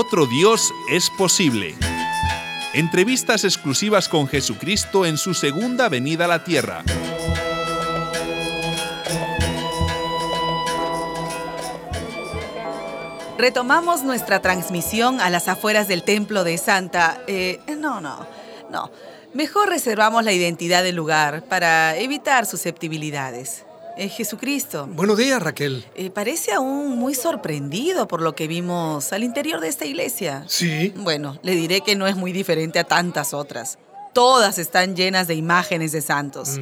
Otro Dios es posible. Entrevistas exclusivas con Jesucristo en su segunda venida a la tierra. Retomamos nuestra transmisión a las afueras del templo de Santa. Eh, no, no, no. Mejor reservamos la identidad del lugar para evitar susceptibilidades. Eh, Jesucristo. Buenos días, Raquel. Eh, parece aún muy sorprendido por lo que vimos al interior de esta iglesia. Sí. Bueno, le diré que no es muy diferente a tantas otras. Todas están llenas de imágenes de santos.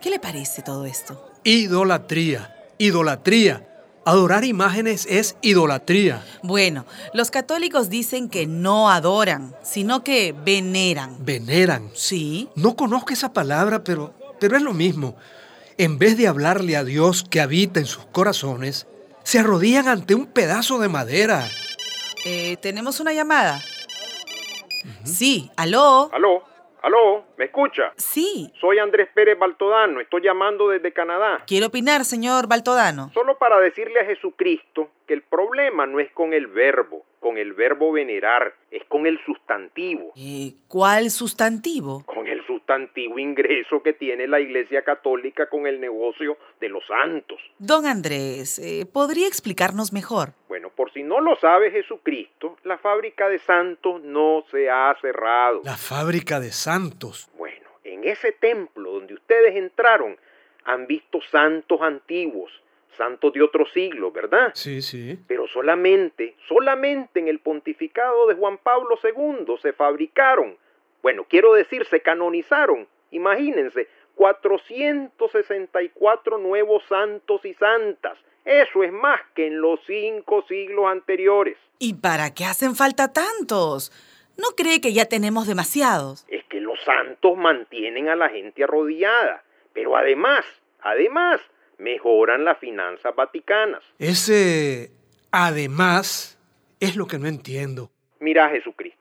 ¿Qué le parece todo esto? Idolatría. Idolatría. Adorar imágenes es idolatría. Bueno, los católicos dicen que no adoran, sino que veneran. Veneran. Sí. No conozco esa palabra, pero, pero es lo mismo. En vez de hablarle a Dios que habita en sus corazones, se arrodillan ante un pedazo de madera. Eh, Tenemos una llamada. Sí, aló. Aló, aló, ¿me escucha? Sí. Soy Andrés Pérez Baltodano, estoy llamando desde Canadá. ¿Quiere opinar, señor Baltodano? Solo para decirle a Jesucristo que el problema no es con el verbo, con el verbo venerar, es con el sustantivo, Eh, ¿Cuál sustantivo? con el sustantivo ingreso que tiene la Iglesia Católica con el negocio de los santos. Don Andrés, eh, ¿podría explicarnos mejor? Bueno, por si no lo sabe Jesucristo, la fábrica de santos no se ha cerrado. La fábrica de santos. Bueno, en ese templo donde ustedes entraron, han visto santos antiguos, santos de otro siglo, ¿verdad? Sí, sí. Pero solamente, solamente en el pontificado de Juan Pablo II se fabricaron, bueno, quiero decir, se canonizaron, imagínense, 464 nuevos santos y santas. Eso es más que en los cinco siglos anteriores. ¿Y para qué hacen falta tantos? ¿No cree que ya tenemos demasiados? Es que los santos mantienen a la gente arrodillada, pero además, además, mejoran las finanzas vaticanas. Ese además es lo que no entiendo. Mira Jesucristo,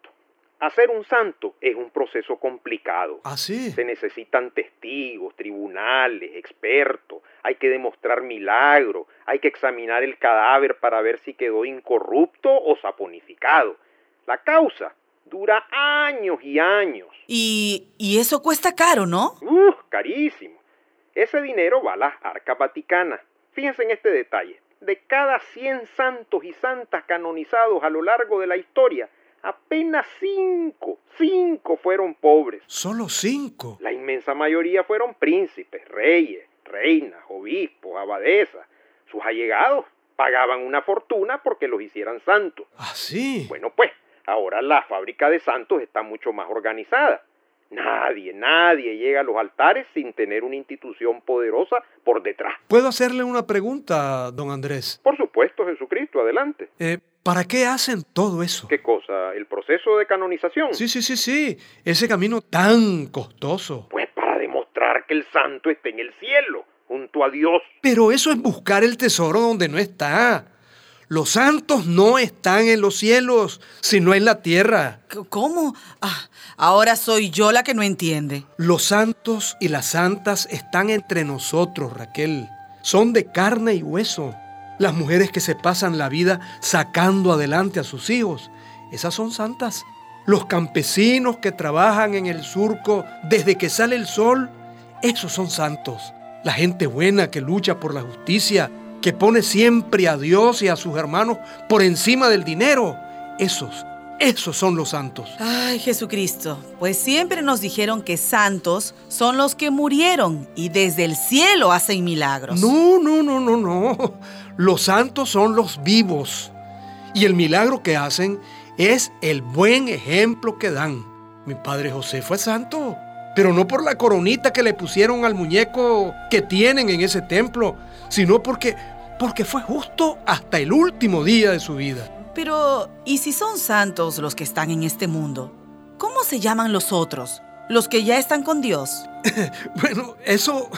hacer un santo es un proceso complicado. ¿Ah, sí? Se necesitan testigos, tribunales, expertos, hay que demostrar milagro, hay que examinar el cadáver para ver si quedó incorrupto o saponificado. La causa dura años y años. Y, y eso cuesta caro, ¿no? ¡Uh! Carísimo. Ese dinero va a las arcas vaticanas. Fíjense en este detalle. De cada 100 santos y santas canonizados a lo largo de la historia, apenas 5, 5 fueron pobres. Solo cinco. La inmensa mayoría fueron príncipes, reyes, reinas, obispos, abadesas. Sus allegados pagaban una fortuna porque los hicieran santos. ¿Ah, sí? Bueno, pues, ahora la fábrica de santos está mucho más organizada. Nadie, nadie llega a los altares sin tener una institución poderosa por detrás. ¿Puedo hacerle una pregunta, don Andrés? Por supuesto, Jesucristo, adelante. Eh, ¿Para qué hacen todo eso? ¿Qué cosa? ¿El proceso de canonización? Sí, sí, sí, sí. Ese camino tan costoso. Pues para demostrar que el santo está en el cielo, junto a Dios. Pero eso es buscar el tesoro donde no está. Los santos no están en los cielos, sino en la tierra. ¿Cómo? Ah, ahora soy yo la que no entiende. Los santos y las santas están entre nosotros, Raquel. Son de carne y hueso. Las mujeres que se pasan la vida sacando adelante a sus hijos, esas son santas. Los campesinos que trabajan en el surco desde que sale el sol, esos son santos. La gente buena que lucha por la justicia, que pone siempre a Dios y a sus hermanos por encima del dinero, esos, esos son los santos. Ay, Jesucristo, pues siempre nos dijeron que santos son los que murieron y desde el cielo hacen milagros. No, no, no, no, no. Los santos son los vivos. Y el milagro que hacen es el buen ejemplo que dan. Mi padre José fue santo, pero no por la coronita que le pusieron al muñeco que tienen en ese templo, sino porque porque fue justo hasta el último día de su vida. Pero, ¿y si son santos los que están en este mundo? ¿Cómo se llaman los otros? Los que ya están con Dios. Bueno, eso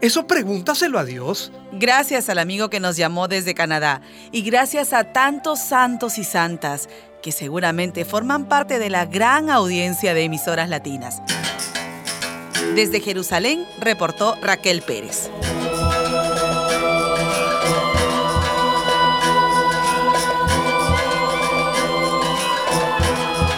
eso pregúntaselo a Dios. Gracias al amigo que nos llamó desde Canadá y gracias a tantos santos y santas que seguramente forman parte de la gran audiencia de emisoras latinas. Desde Jerusalén reportó Raquel Pérez.